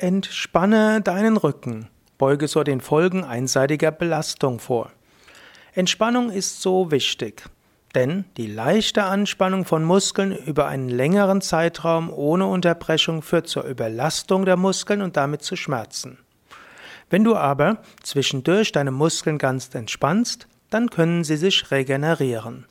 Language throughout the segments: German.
Entspanne deinen Rücken. Beuge so den Folgen einseitiger Belastung vor. Entspannung ist so wichtig, denn die leichte Anspannung von Muskeln über einen längeren Zeitraum ohne Unterbrechung führt zur Überlastung der Muskeln und damit zu Schmerzen. Wenn du aber zwischendurch deine Muskeln ganz entspannst, dann können sie sich regenerieren.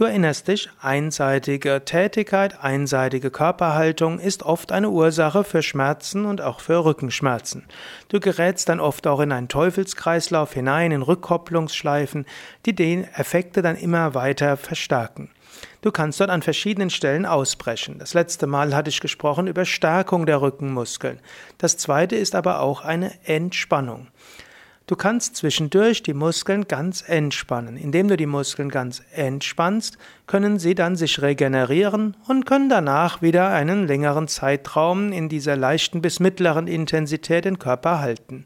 Du erinnerst dich, einseitige Tätigkeit, einseitige Körperhaltung ist oft eine Ursache für Schmerzen und auch für Rückenschmerzen. Du gerätst dann oft auch in einen Teufelskreislauf hinein, in Rückkopplungsschleifen, die den Effekte dann immer weiter verstärken. Du kannst dort an verschiedenen Stellen ausbrechen. Das letzte Mal hatte ich gesprochen über Stärkung der Rückenmuskeln. Das zweite ist aber auch eine Entspannung. Du kannst zwischendurch die Muskeln ganz entspannen. Indem du die Muskeln ganz entspannst, können sie dann sich regenerieren und können danach wieder einen längeren Zeitraum in dieser leichten bis mittleren Intensität den Körper halten.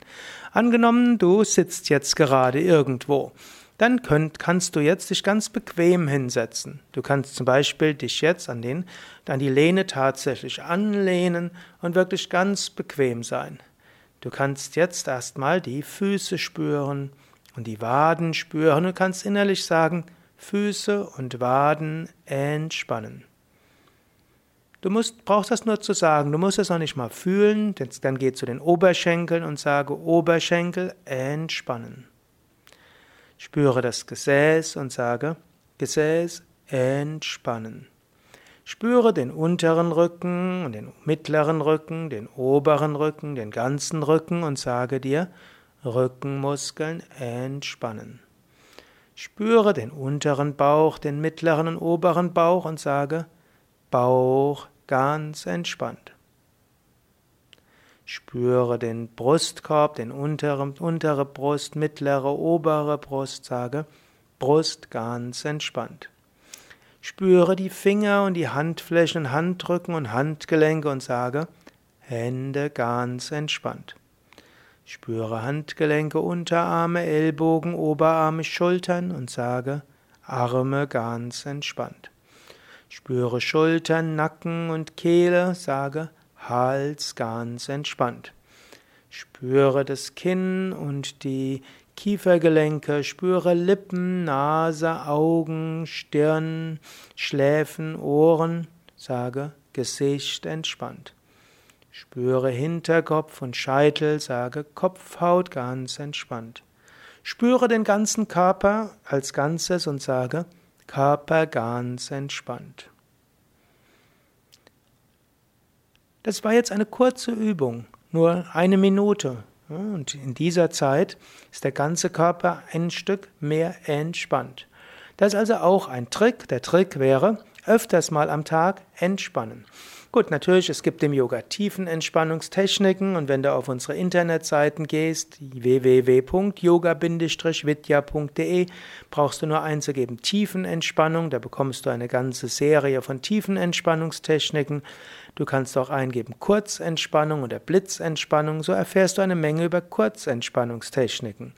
Angenommen, du sitzt jetzt gerade irgendwo. Dann könnt, kannst du jetzt dich ganz bequem hinsetzen. Du kannst zum Beispiel dich jetzt an, den, an die Lehne tatsächlich anlehnen und wirklich ganz bequem sein. Du kannst jetzt erstmal die Füße spüren und die Waden spüren und kannst innerlich sagen, Füße und Waden entspannen. Du musst, brauchst das nur zu sagen, du musst es auch nicht mal fühlen, dann geh zu den Oberschenkeln und sage Oberschenkel entspannen. Spüre das Gesäß und sage Gesäß entspannen. Spüre den unteren Rücken den mittleren Rücken, den oberen Rücken, den ganzen Rücken und sage dir, Rückenmuskeln entspannen. Spüre den unteren Bauch, den mittleren und oberen Bauch und sage, Bauch ganz entspannt. Spüre den Brustkorb, den unteren, untere Brust, mittlere, obere Brust, sage, Brust ganz entspannt. Spüre die Finger und die Handflächen, Handrücken und Handgelenke und sage Hände ganz entspannt. Spüre Handgelenke, Unterarme, Ellbogen, Oberarme, Schultern und sage Arme ganz entspannt. Spüre Schultern, Nacken und Kehle, sage Hals ganz entspannt. Spüre das Kinn und die Kiefergelenke, spüre Lippen, Nase, Augen, Stirn, Schläfen, Ohren, sage Gesicht entspannt. Spüre Hinterkopf und Scheitel, sage Kopfhaut ganz entspannt. Spüre den ganzen Körper als Ganzes und sage Körper ganz entspannt. Das war jetzt eine kurze Übung, nur eine Minute. Und in dieser Zeit ist der ganze Körper ein Stück mehr entspannt. Das ist also auch ein Trick. Der Trick wäre, öfters mal am Tag entspannen. Gut, natürlich, es gibt im Yoga Tiefenentspannungstechniken und wenn du auf unsere Internetseiten gehst, www.yoga-vidya.de, brauchst du nur einzugeben Tiefenentspannung, da bekommst du eine ganze Serie von Tiefenentspannungstechniken. Du kannst auch eingeben Kurzentspannung oder Blitzentspannung, so erfährst du eine Menge über Kurzentspannungstechniken.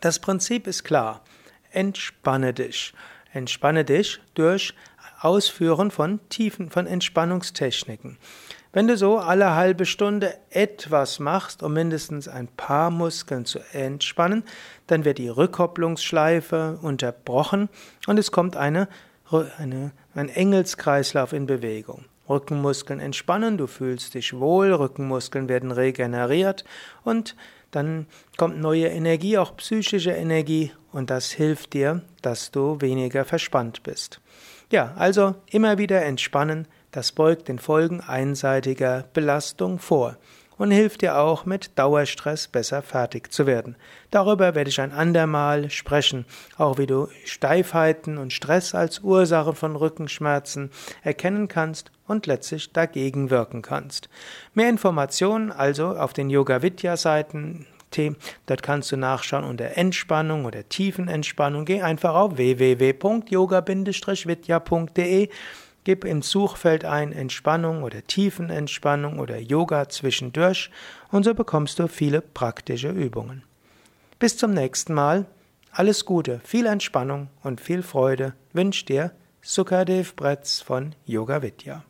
Das Prinzip ist klar. Entspanne dich. Entspanne dich durch Ausführen von tiefen, von Entspannungstechniken. Wenn du so alle halbe Stunde etwas machst, um mindestens ein paar Muskeln zu entspannen, dann wird die Rückkopplungsschleife unterbrochen und es kommt eine, eine, ein Engelskreislauf in Bewegung. Rückenmuskeln entspannen, du fühlst dich wohl, Rückenmuskeln werden regeneriert und dann kommt neue Energie, auch psychische Energie und das hilft dir, dass du weniger verspannt bist. Ja, also immer wieder entspannen, das beugt den Folgen einseitiger Belastung vor und hilft dir auch mit Dauerstress besser fertig zu werden. Darüber werde ich ein andermal sprechen, auch wie du Steifheiten und Stress als Ursache von Rückenschmerzen erkennen kannst und letztlich dagegen wirken kannst. Mehr Informationen also auf den Yoga Vidya Seiten Dort kannst du nachschauen unter Entspannung oder Tiefenentspannung. Geh einfach auf www.yoga-vidya.de. Gib im Suchfeld ein Entspannung oder Tiefenentspannung oder Yoga zwischendurch und so bekommst du viele praktische Übungen. Bis zum nächsten Mal. Alles Gute, viel Entspannung und viel Freude wünscht dir Sukadev Bretz von Yoga Vidya.